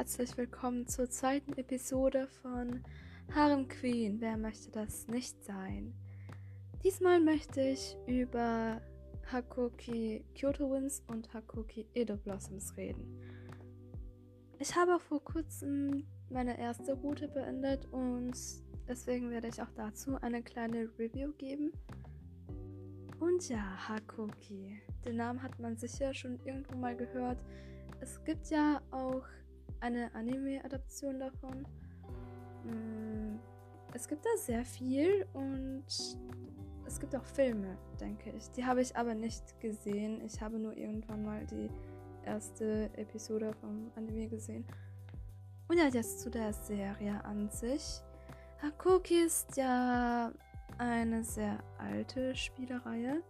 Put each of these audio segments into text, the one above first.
herzlich willkommen zur zweiten Episode von Harem Queen. Wer möchte das nicht sein? Diesmal möchte ich über Hakoki Kyoto Winds und Hakoki Edo Blossoms reden. Ich habe vor kurzem meine erste Route beendet und deswegen werde ich auch dazu eine kleine Review geben. Und ja, Hakoki. Den Namen hat man sicher schon irgendwo mal gehört. Es gibt ja auch eine Anime-Adaption davon. Mm, es gibt da sehr viel und es gibt auch Filme, denke ich. Die habe ich aber nicht gesehen. Ich habe nur irgendwann mal die erste Episode vom Anime gesehen. Und ja, jetzt zu der Serie an sich. Hakoki ist ja eine sehr alte Spielereihe.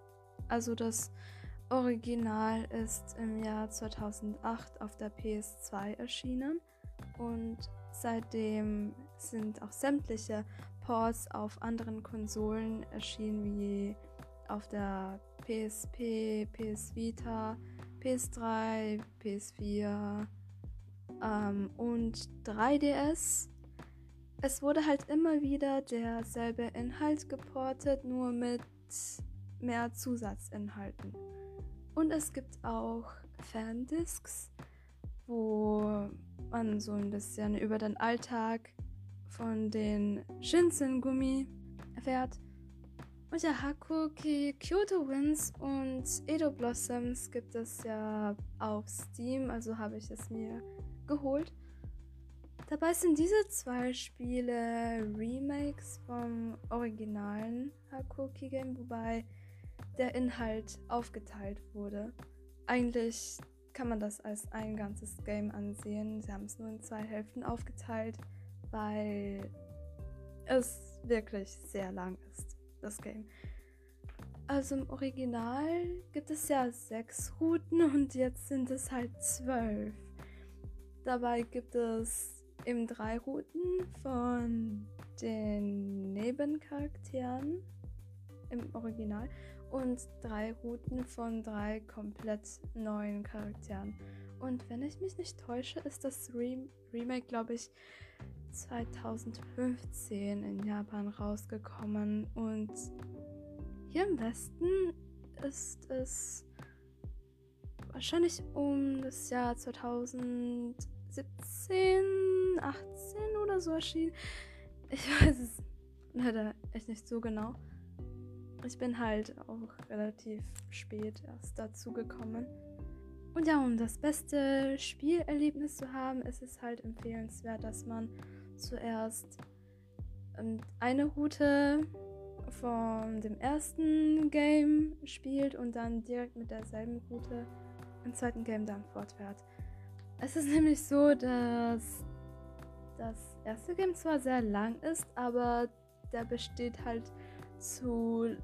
Also das Original ist im Jahr 2008 auf der PS2 erschienen und seitdem sind auch sämtliche Ports auf anderen Konsolen erschienen, wie auf der PSP, PS Vita, PS3, PS4 ähm, und 3DS. Es wurde halt immer wieder derselbe Inhalt geportet, nur mit mehr Zusatzinhalten. Und es gibt auch Fandiscs, wo man so ein bisschen über den Alltag von den Shinsen-Gummi erfährt. Und ja, Hakuki Kyoto Winds und Edo Blossoms gibt es ja auf Steam, also habe ich es mir geholt. Dabei sind diese zwei Spiele Remakes vom originalen Hakuki Game, wobei der Inhalt aufgeteilt wurde. Eigentlich kann man das als ein ganzes Game ansehen. Sie haben es nur in zwei Hälften aufgeteilt, weil es wirklich sehr lang ist, das Game. Also im Original gibt es ja sechs Routen und jetzt sind es halt zwölf. Dabei gibt es eben drei Routen von den Nebencharakteren im Original und drei Routen von drei komplett neuen Charakteren. Und wenn ich mich nicht täusche, ist das Re Remake, glaube ich, 2015 in Japan rausgekommen. Und hier im Westen ist es wahrscheinlich um das Jahr 2017, 18 oder so erschienen. Ich weiß es leider echt nicht so genau ich bin halt auch relativ spät erst dazu gekommen. Und ja, um das beste Spielerlebnis zu haben, ist es halt empfehlenswert, dass man zuerst ähm, eine Route von dem ersten Game spielt und dann direkt mit derselben Route im zweiten Game dann fortfährt. Es ist nämlich so, dass das erste Game zwar sehr lang ist, aber der besteht halt zu,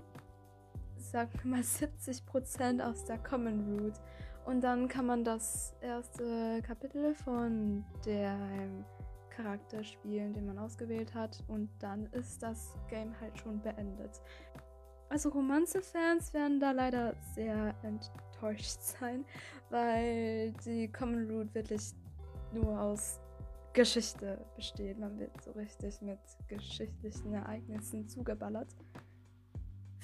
sagen wir mal, 70% aus der Common Root. Und dann kann man das erste Kapitel von dem Charakter spielen, den man ausgewählt hat. Und dann ist das Game halt schon beendet. Also Romanze-Fans werden da leider sehr enttäuscht sein, weil die Common Root wirklich nur aus Geschichte besteht. Man wird so richtig mit geschichtlichen Ereignissen zugeballert.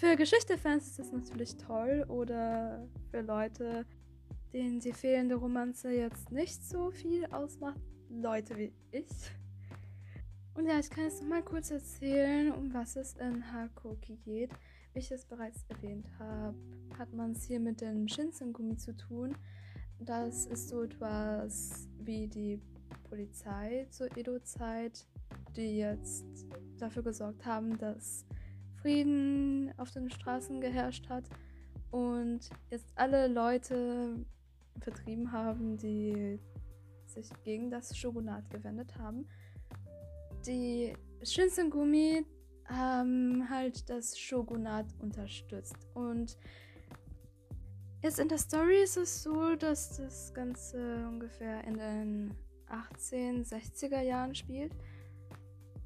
Für Geschichte-Fans ist das natürlich toll oder für Leute, denen die fehlende Romanze jetzt nicht so viel ausmacht, Leute wie ich. Und ja, ich kann jetzt noch mal kurz erzählen, um was es in Hakoki geht. Wie ich es bereits erwähnt habe, hat man es hier mit dem Shinsengumi zu tun. Das ist so etwas wie die Polizei zur Edo-Zeit, die jetzt dafür gesorgt haben, dass Frieden auf den Straßen geherrscht hat und jetzt alle Leute vertrieben haben, die sich gegen das Shogunat gewendet haben. Die Shinsengumi haben halt das Shogunat unterstützt und jetzt in der Story ist es so, dass das Ganze ungefähr in den 1860er Jahren spielt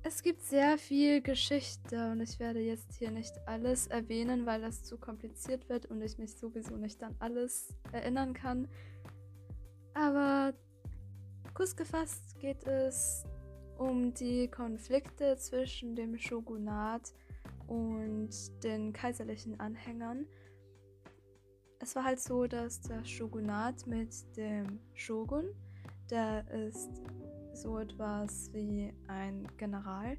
es gibt sehr viel Geschichte und ich werde jetzt hier nicht alles erwähnen, weil das zu kompliziert wird und ich mich sowieso nicht an alles erinnern kann. Aber Kurz gefasst geht es um die Konflikte zwischen dem Shogunat und den kaiserlichen Anhängern. Es war halt so, dass das Shogunat mit dem Shogun, der ist so etwas wie ein General,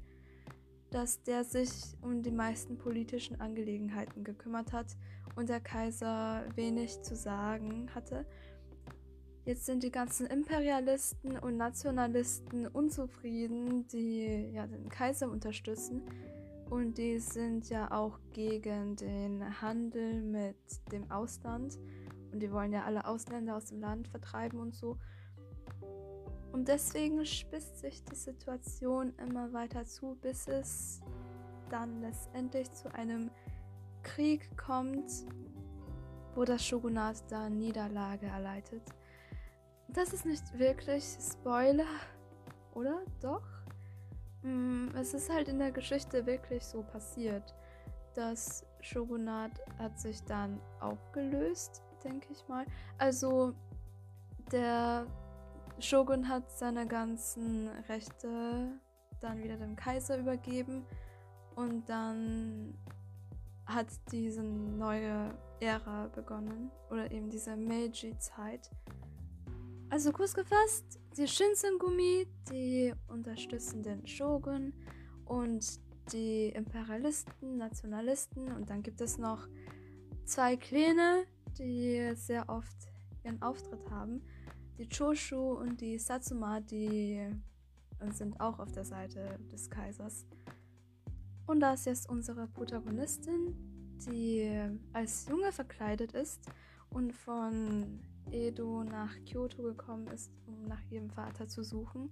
dass der sich um die meisten politischen Angelegenheiten gekümmert hat und der Kaiser wenig zu sagen hatte. Jetzt sind die ganzen Imperialisten und Nationalisten unzufrieden, die ja den Kaiser unterstützen. Und die sind ja auch gegen den Handel mit dem Ausland. Und die wollen ja alle Ausländer aus dem Land vertreiben und so. Und deswegen spitzt sich die Situation immer weiter zu, bis es dann letztendlich zu einem Krieg kommt, wo das Shogunat da Niederlage erleidet. Das ist nicht wirklich Spoiler, oder? Doch? Mm, es ist halt in der Geschichte wirklich so passiert. Das Shogunat hat sich dann aufgelöst, denke ich mal. Also der Shogun hat seine ganzen Rechte dann wieder dem Kaiser übergeben und dann hat diese neue Ära begonnen oder eben diese Meiji-Zeit. Also kurz gefasst, die Shinsengumi, die unterstützen den Shogun und die Imperialisten, Nationalisten und dann gibt es noch zwei Kleine, die sehr oft ihren Auftritt haben. Die Choshu und die Satsuma, die sind auch auf der Seite des Kaisers. Und da ist jetzt unsere Protagonistin, die als Junge verkleidet ist und von Edo nach Kyoto gekommen ist, um nach ihrem Vater zu suchen.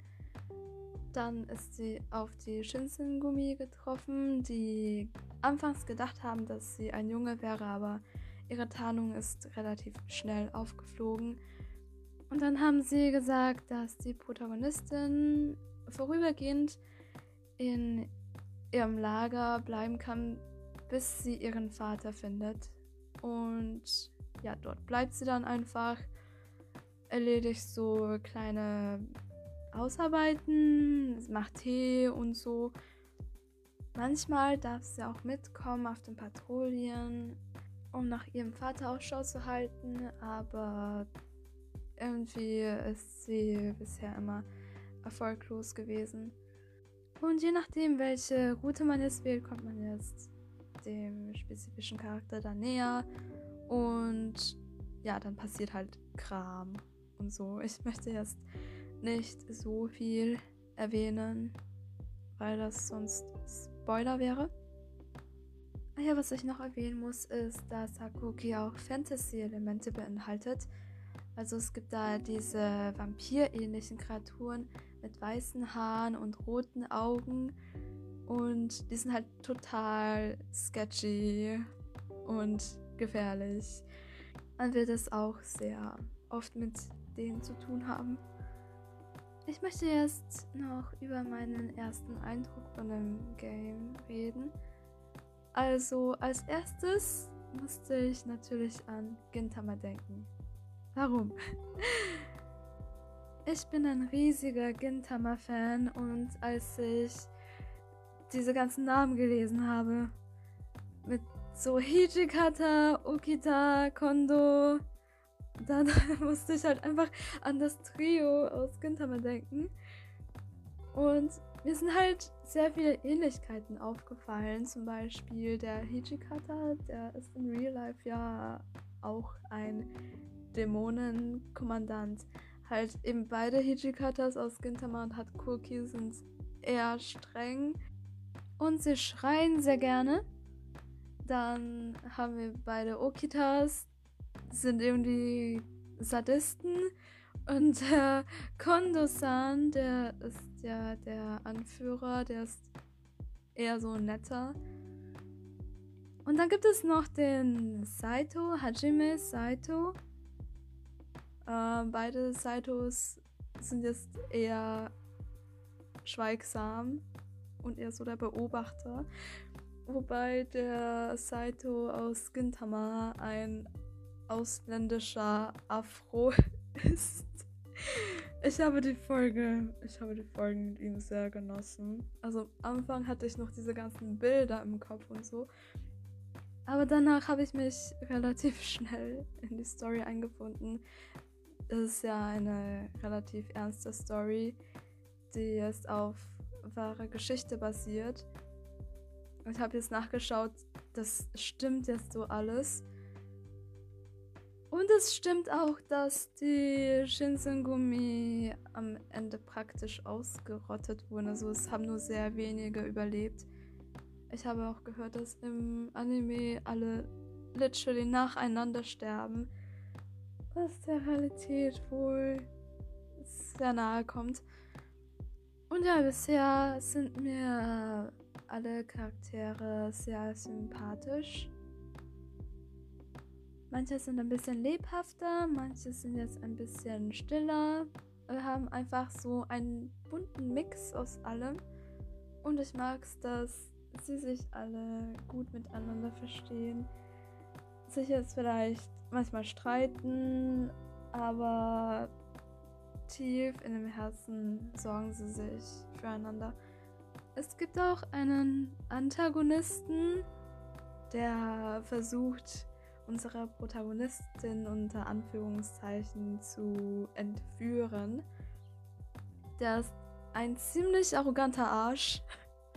Dann ist sie auf die Shinsengumi getroffen, die anfangs gedacht haben, dass sie ein Junge wäre, aber ihre Tarnung ist relativ schnell aufgeflogen. Und dann haben sie gesagt, dass die Protagonistin vorübergehend in ihrem Lager bleiben kann, bis sie ihren Vater findet. Und ja, dort bleibt sie dann einfach, erledigt so kleine Hausarbeiten, macht Tee und so. Manchmal darf sie auch mitkommen auf den Patrouillen, um nach ihrem Vater Ausschau zu halten, aber irgendwie ist sie bisher immer erfolglos gewesen. Und je nachdem, welche Route man jetzt wählt, kommt man jetzt dem spezifischen Charakter dann näher. Und ja, dann passiert halt Kram und so. Ich möchte jetzt nicht so viel erwähnen, weil das sonst Spoiler wäre. Ah ja, was ich noch erwähnen muss, ist, dass Hakuki auch Fantasy-Elemente beinhaltet. Also es gibt da diese vampirähnlichen Kreaturen mit weißen Haaren und roten Augen und die sind halt total sketchy und gefährlich. Man wird es auch sehr oft mit denen zu tun haben. Ich möchte jetzt noch über meinen ersten Eindruck von dem Game reden. Also als erstes musste ich natürlich an Gintama denken. Warum? Ich bin ein riesiger Gintama-Fan und als ich diese ganzen Namen gelesen habe, mit so Hijikata, Okita, Kondo. Dann musste ich halt einfach an das Trio aus Gintama denken. Und mir sind halt sehr viele Ähnlichkeiten aufgefallen. Zum Beispiel der Hijikata, der ist in Real Life ja auch ein Dämonenkommandant. Halt eben beide Hijikatas aus Gintama und Hatkurki sind eher streng. Und sie schreien sehr gerne. Dann haben wir beide Okitas, sind irgendwie Sadisten. Und der Kondo-san, der ist ja der Anführer, der ist eher so netter. Und dann gibt es noch den Saito, Hajime Saito. Äh, beide Saitos sind jetzt eher schweigsam und eher so der Beobachter. Wobei der Saito aus Gintama ein ausländischer Afro ist. Ich habe die Folge, ich habe die Folgen mit ihm sehr genossen. Also am Anfang hatte ich noch diese ganzen Bilder im Kopf und so. Aber danach habe ich mich relativ schnell in die Story eingefunden. Es ist ja eine relativ ernste Story, die jetzt auf wahre Geschichte basiert. Ich habe jetzt nachgeschaut, das stimmt jetzt so alles. Und es stimmt auch, dass die Shinsengumi am Ende praktisch ausgerottet wurden. Also es haben nur sehr wenige überlebt. Ich habe auch gehört, dass im Anime alle literally nacheinander sterben. Was der Realität wohl sehr nahe kommt. Und ja, bisher sind mir alle Charaktere sehr sympathisch. Manche sind ein bisschen lebhafter, manche sind jetzt ein bisschen stiller. Wir haben einfach so einen bunten Mix aus allem. Und ich mag es, dass sie sich alle gut miteinander verstehen. Sich jetzt vielleicht manchmal streiten, aber tief in dem Herzen sorgen sie sich füreinander. Es gibt auch einen Antagonisten, der versucht, unsere Protagonistin unter Anführungszeichen zu entführen. Der ist ein ziemlich arroganter Arsch,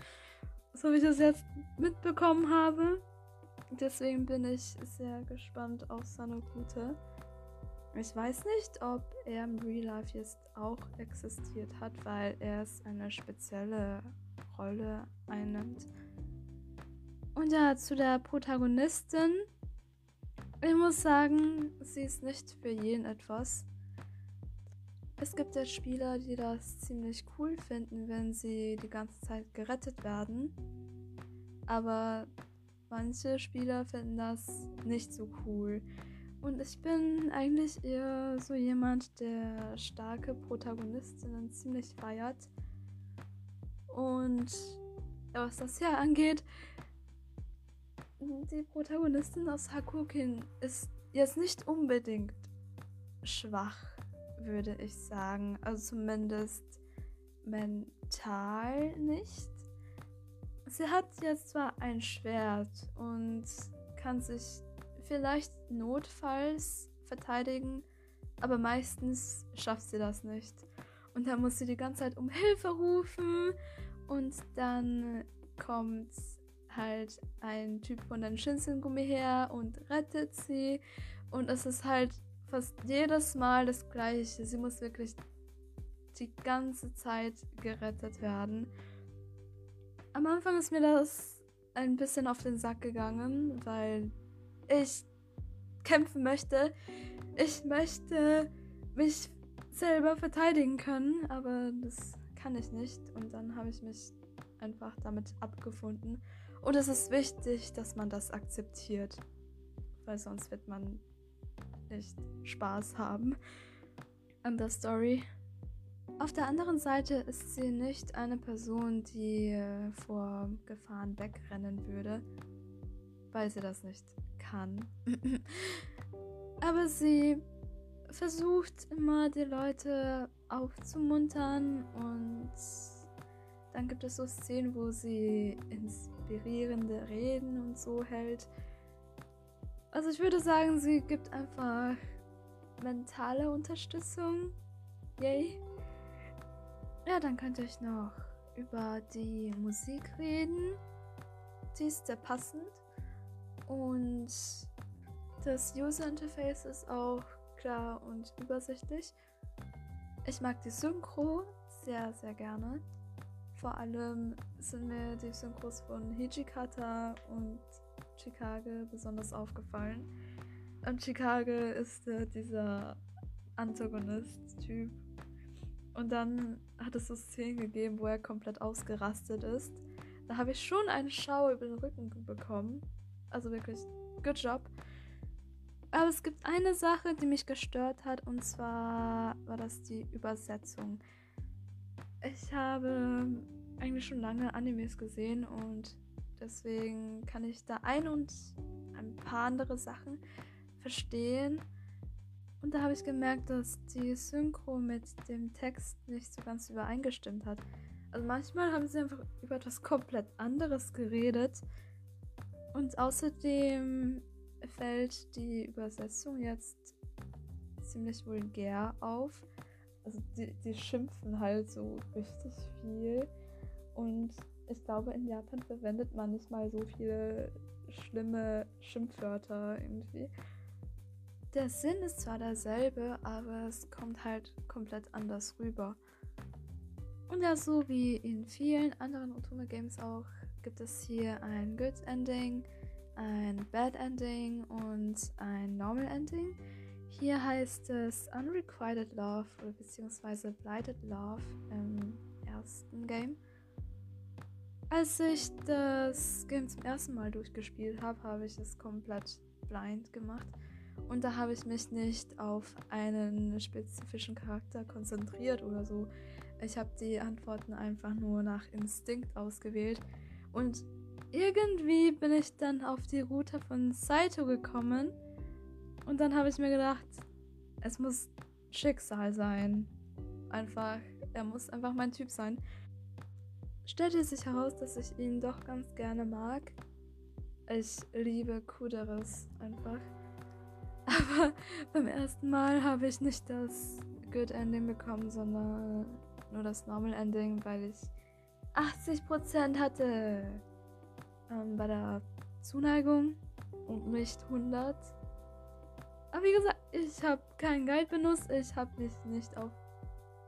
so wie ich das jetzt mitbekommen habe. Deswegen bin ich sehr gespannt auf seine gute. Ich weiß nicht, ob er im Real Life jetzt auch existiert hat, weil er es eine spezielle Rolle einnimmt. Und ja, zu der Protagonistin ich muss sagen, sie ist nicht für jeden etwas. Es gibt ja Spieler, die das ziemlich cool finden, wenn sie die ganze Zeit gerettet werden. Aber manche Spieler finden das nicht so cool. Und ich bin eigentlich eher so jemand, der starke Protagonistinnen ziemlich feiert. Und was das hier angeht, die Protagonistin aus Hakukin ist jetzt nicht unbedingt schwach, würde ich sagen. Also zumindest mental nicht. Sie hat jetzt zwar ein Schwert und kann sich vielleicht notfalls verteidigen, aber meistens schafft sie das nicht. Und dann muss sie die ganze Zeit um Hilfe rufen und dann kommt halt ein Typ von den Shinsengumi her und rettet sie. Und es ist halt fast jedes Mal das gleiche. Sie muss wirklich die ganze Zeit gerettet werden. Am Anfang ist mir das ein bisschen auf den Sack gegangen, weil ich kämpfen möchte. Ich möchte mich selber verteidigen können, aber das kann ich nicht. Und dann habe ich mich einfach damit abgefunden und es ist wichtig, dass man das akzeptiert, weil sonst wird man nicht Spaß haben an der Story. Auf der anderen Seite ist sie nicht eine Person, die äh, vor Gefahren wegrennen würde, weil sie das nicht kann. Aber sie versucht immer die Leute aufzumuntern und dann gibt es so Szenen, wo sie inspirierende Reden und so hält. Also ich würde sagen, sie gibt einfach mentale Unterstützung. Yay. Ja, dann könnte ich noch über die Musik reden. Die ist sehr passend. Und das User Interface ist auch klar und übersichtlich. Ich mag die Synchro sehr, sehr gerne. Vor allem sind mir die Synchros von Hijikata und Chicago besonders aufgefallen. Und Chicago ist äh, dieser Antagonist-Typ. Und dann hat es so Szenen gegeben, wo er komplett ausgerastet ist. Da habe ich schon einen Schau über den Rücken bekommen. Also wirklich, good job. Aber es gibt eine Sache, die mich gestört hat, und zwar war das die Übersetzung. Ich habe eigentlich schon lange Animes gesehen und deswegen kann ich da ein und ein paar andere Sachen verstehen. Und da habe ich gemerkt, dass die Synchro mit dem Text nicht so ganz übereingestimmt hat. Also manchmal haben sie einfach über etwas komplett anderes geredet. Und außerdem fällt die Übersetzung jetzt ziemlich vulgär auf. Also die, die schimpfen halt so richtig viel. Und ich glaube, in Japan verwendet man nicht mal so viele schlimme Schimpfwörter irgendwie. Der Sinn ist zwar derselbe, aber es kommt halt komplett anders rüber. Und ja, so wie in vielen anderen Otome Games auch, gibt es hier ein Good Ending, ein Bad Ending und ein Normal Ending. Hier heißt es Unrequited Love oder beziehungsweise Blighted Love im ersten Game. Als ich das Game zum ersten Mal durchgespielt habe, habe ich es komplett blind gemacht. Und da habe ich mich nicht auf einen spezifischen Charakter konzentriert oder so. Ich habe die Antworten einfach nur nach Instinkt ausgewählt. Und irgendwie bin ich dann auf die Route von Saito gekommen. Und dann habe ich mir gedacht, es muss Schicksal sein. Einfach, er muss einfach mein Typ sein stellte sich heraus, dass ich ihn doch ganz gerne mag. Ich liebe Kuderes einfach. Aber beim ersten Mal habe ich nicht das Good Ending bekommen, sondern nur das Normal Ending, weil ich 80% hatte ähm, bei der Zuneigung und nicht 100. Aber wie gesagt, ich habe keinen Guide benutzt. Ich habe mich nicht auf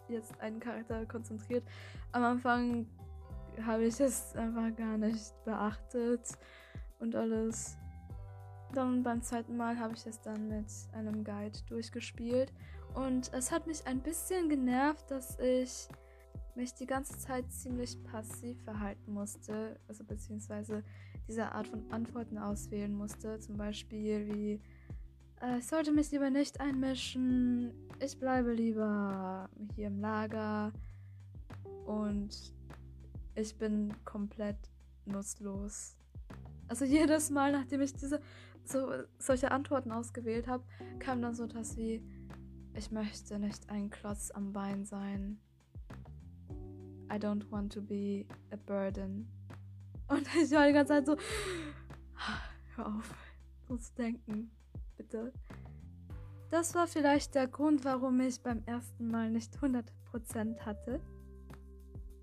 jetzt einen Charakter konzentriert. Am Anfang habe ich es einfach gar nicht beachtet und alles. Dann beim zweiten Mal habe ich es dann mit einem Guide durchgespielt. Und es hat mich ein bisschen genervt, dass ich mich die ganze Zeit ziemlich passiv verhalten musste, also beziehungsweise diese Art von Antworten auswählen musste, zum Beispiel wie äh, ich sollte mich lieber nicht einmischen, ich bleibe lieber hier im Lager. Und ich bin komplett nutzlos. Also jedes Mal, nachdem ich diese so solche Antworten ausgewählt habe, kam dann so etwas wie ich möchte nicht ein Klotz am Bein sein. I don't want to be a burden. Und ich war die ganze Zeit so hör auf, so zu denken, bitte. Das war vielleicht der Grund, warum ich beim ersten Mal nicht 100% hatte.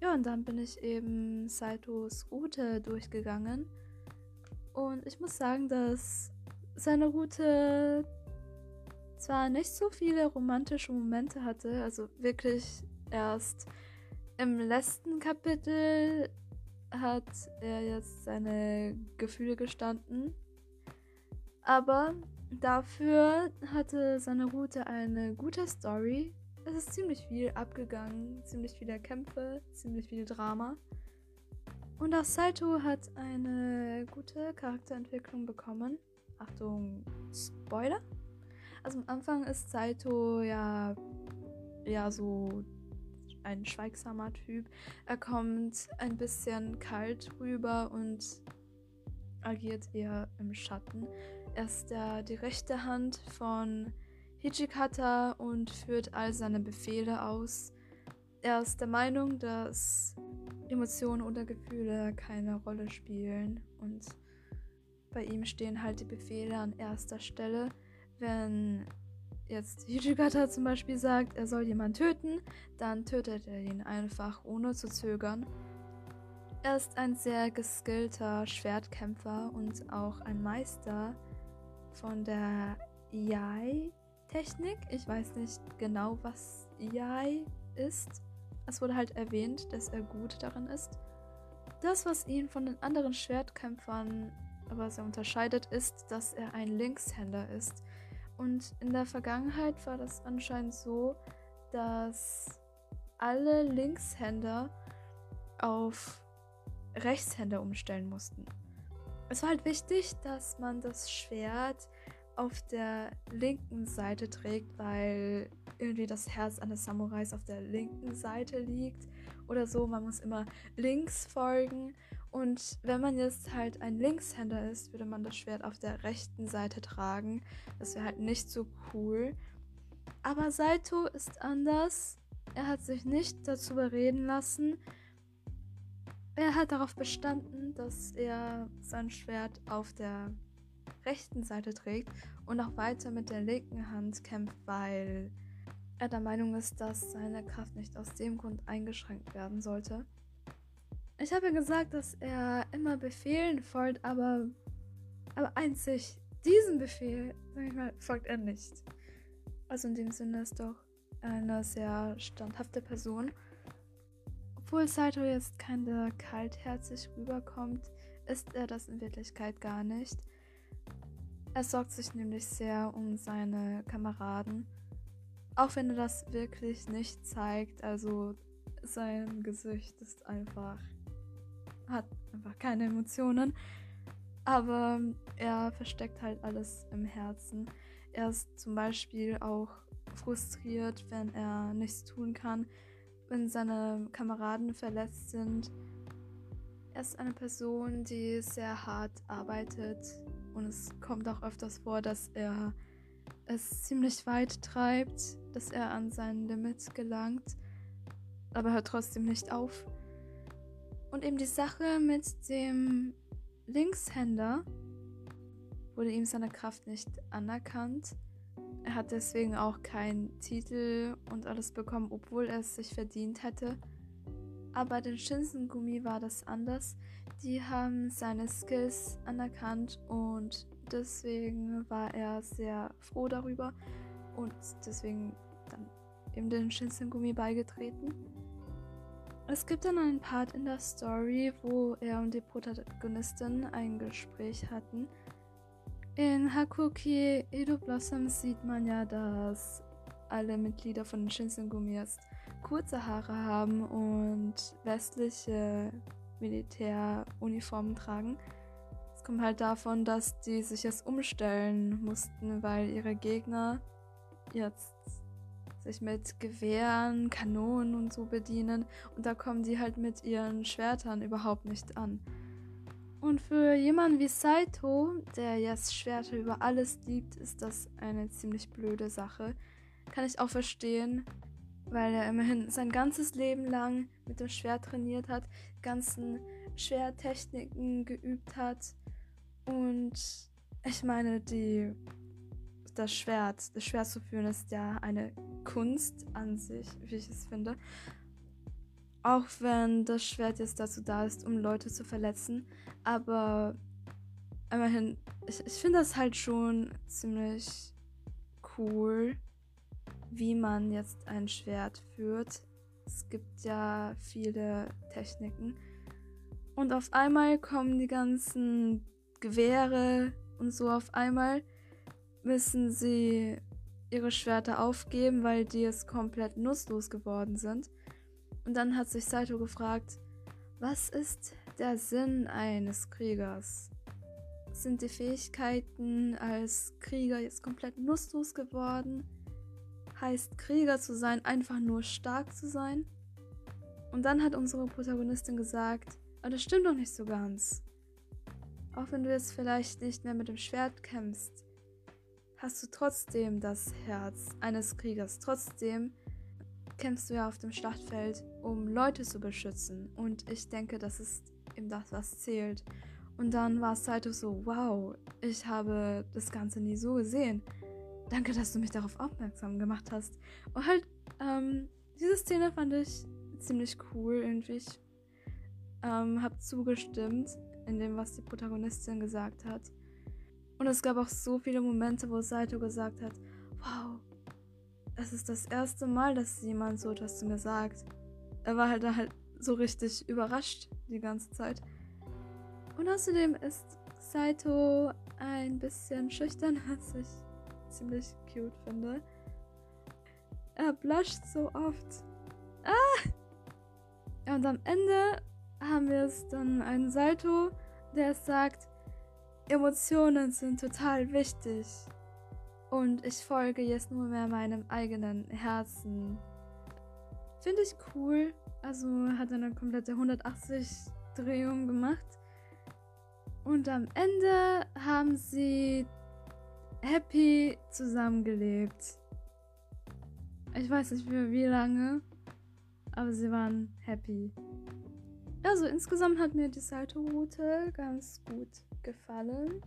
Ja, und dann bin ich eben Saitos Route durchgegangen. Und ich muss sagen, dass seine Route zwar nicht so viele romantische Momente hatte, also wirklich erst im letzten Kapitel hat er jetzt seine Gefühle gestanden. Aber dafür hatte seine Route eine gute Story es ist ziemlich viel abgegangen, ziemlich viele Kämpfe, ziemlich viel Drama. Und auch Saito hat eine gute Charakterentwicklung bekommen. Achtung, Spoiler. Also am Anfang ist Saito ja, ja so ein schweigsamer Typ. Er kommt ein bisschen kalt rüber und agiert eher im Schatten. Er ist ja die rechte Hand von Hichikata und führt all seine Befehle aus. Er ist der Meinung, dass Emotionen oder Gefühle keine Rolle spielen und bei ihm stehen halt die Befehle an erster Stelle. Wenn jetzt Hichikata zum Beispiel sagt, er soll jemanden töten, dann tötet er ihn einfach ohne zu zögern. Er ist ein sehr geskillter Schwertkämpfer und auch ein Meister von der Iai Technik. Ich weiß nicht genau, was Yai ist. Es wurde halt erwähnt, dass er gut darin ist. Das, was ihn von den anderen Schwertkämpfern aber sehr unterscheidet, ist, dass er ein Linkshänder ist. Und in der Vergangenheit war das anscheinend so, dass alle Linkshänder auf Rechtshänder umstellen mussten. Es war halt wichtig, dass man das Schwert auf der linken Seite trägt, weil irgendwie das Herz eines Samurais auf der linken Seite liegt oder so. Man muss immer links folgen. Und wenn man jetzt halt ein Linkshänder ist, würde man das Schwert auf der rechten Seite tragen. Das wäre halt nicht so cool. Aber Saito ist anders. Er hat sich nicht dazu bereden lassen. Er hat darauf bestanden, dass er sein Schwert auf der rechten Seite trägt und auch weiter mit der linken Hand kämpft, weil er der Meinung ist, dass seine Kraft nicht aus dem Grund eingeschränkt werden sollte. Ich habe gesagt, dass er immer Befehlen folgt, aber, aber einzig diesen Befehl, sag ich mal, folgt er nicht. Also in dem Sinne ist doch eine sehr standhafte Person. Obwohl Saito jetzt keine kaltherzig rüberkommt, ist er das in Wirklichkeit gar nicht. Er sorgt sich nämlich sehr um seine Kameraden. Auch wenn er das wirklich nicht zeigt, also sein Gesicht ist einfach, hat einfach keine Emotionen. Aber er versteckt halt alles im Herzen. Er ist zum Beispiel auch frustriert, wenn er nichts tun kann, wenn seine Kameraden verletzt sind. Er ist eine Person, die sehr hart arbeitet und es kommt auch öfters vor, dass er es ziemlich weit treibt, dass er an sein Limit gelangt, aber hört trotzdem nicht auf. Und eben die Sache mit dem Linkshänder wurde ihm seine Kraft nicht anerkannt. Er hat deswegen auch keinen Titel und alles bekommen, obwohl er es sich verdient hätte. Aber den Shinsengumi war das anders. Die haben seine Skills anerkannt und deswegen war er sehr froh darüber und deswegen dann eben den Shinsengumi beigetreten. Es gibt dann einen Part in der Story, wo er und die Protagonistin ein Gespräch hatten. In Hakuki Edo Blossom sieht man ja, dass alle Mitglieder von den Shinsengumis kurze Haare haben und westliche Militäruniformen tragen. Es kommt halt davon, dass die sich jetzt umstellen mussten, weil ihre Gegner jetzt sich mit Gewehren, Kanonen und so bedienen und da kommen die halt mit ihren Schwertern überhaupt nicht an. Und für jemanden wie Saito, der jetzt Schwerter über alles liebt, ist das eine ziemlich blöde Sache. Kann ich auch verstehen, weil er immerhin sein ganzes Leben lang mit dem Schwert trainiert hat, ganzen Schwertechniken geübt hat. Und ich meine, die das Schwert, das Schwert zu führen, ist ja eine Kunst an sich, wie ich es finde. Auch wenn das Schwert jetzt dazu da ist, um Leute zu verletzen. Aber immerhin, ich, ich finde das halt schon ziemlich cool, wie man jetzt ein Schwert führt. Es gibt ja viele Techniken. Und auf einmal kommen die ganzen Gewehre und so auf einmal müssen sie ihre Schwerter aufgeben, weil die es komplett nutzlos geworden sind. Und dann hat sich Saito gefragt, was ist der Sinn eines Kriegers? Sind die Fähigkeiten als Krieger jetzt komplett nutzlos geworden? Heißt Krieger zu sein einfach nur stark zu sein? Und dann hat unsere Protagonistin gesagt, aber das stimmt doch nicht so ganz. Auch wenn du jetzt vielleicht nicht mehr mit dem Schwert kämpfst, hast du trotzdem das Herz eines Kriegers. Trotzdem kämpfst du ja auf dem Schlachtfeld, um Leute zu beschützen. Und ich denke, das ist eben das, was zählt. Und dann war Saito so, wow, ich habe das Ganze nie so gesehen. Danke, dass du mich darauf aufmerksam gemacht hast. Und halt, ähm, diese Szene fand ich ziemlich cool irgendwie. Ich ähm, habe zugestimmt in dem, was die Protagonistin gesagt hat. Und es gab auch so viele Momente, wo Saito gesagt hat, wow, es ist das erste Mal, dass jemand so etwas zu mir sagt. Er war halt da halt so richtig überrascht die ganze Zeit. Und außerdem ist Saito ein bisschen schüchtern, was ich ziemlich cute finde. Er blusht so oft. Ah! Und am Ende haben wir es dann einen Salto, der sagt, Emotionen sind total wichtig. Und ich folge jetzt nur mehr meinem eigenen Herzen. Finde ich cool. Also hat eine komplette 180-Drehung gemacht. Und am Ende haben sie happy zusammengelebt. Ich weiß nicht mehr wie lange, aber sie waren happy. Also insgesamt hat mir die Salto-Route ganz gut gefallen.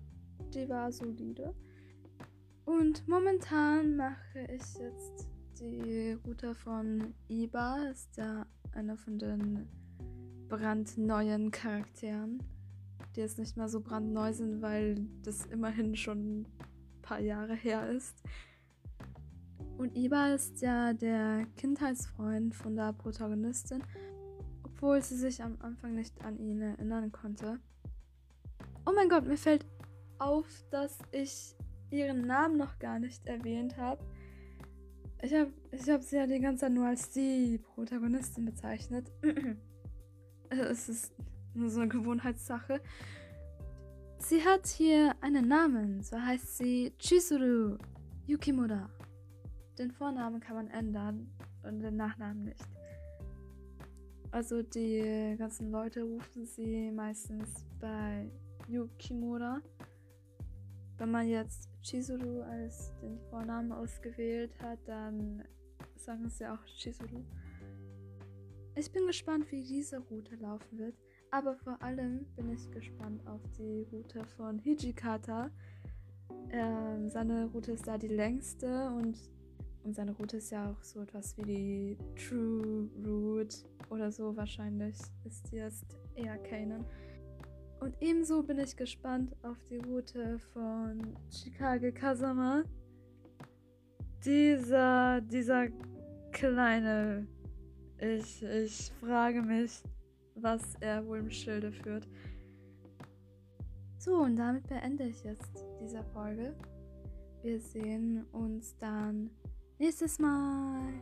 Die war solide. Und momentan mache ich jetzt die Route von Iba. Ist ja einer von den brandneuen Charakteren, die jetzt nicht mehr so brandneu sind, weil das immerhin schon paar Jahre her ist. Und Iba ist ja der Kindheitsfreund von der Protagonistin, obwohl sie sich am Anfang nicht an ihn erinnern konnte. Oh mein Gott, mir fällt auf, dass ich ihren Namen noch gar nicht erwähnt habe. Ich habe ich hab sie ja die ganze Zeit nur als die Protagonistin bezeichnet. es ist nur so eine Gewohnheitssache. Sie hat hier einen Namen. So heißt sie Chizuru Yukimura. Den Vornamen kann man ändern und den Nachnamen nicht. Also die ganzen Leute rufen sie meistens bei Yukimura. Wenn man jetzt Chizuru als den Vornamen ausgewählt hat, dann sagen sie auch Chizuru. Ich bin gespannt, wie diese Route laufen wird. Aber vor allem bin ich gespannt auf die Route von Hijikata. Ähm, seine Route ist da die längste und, und seine Route ist ja auch so etwas wie die True Route oder so. Wahrscheinlich ist die jetzt eher Kanan. Und ebenso bin ich gespannt auf die Route von Chicago Kazama. Dieser, dieser kleine ich, ich frage mich, was er wohl im Schilde führt. So, und damit beende ich jetzt diese Folge. Wir sehen uns dann nächstes Mal.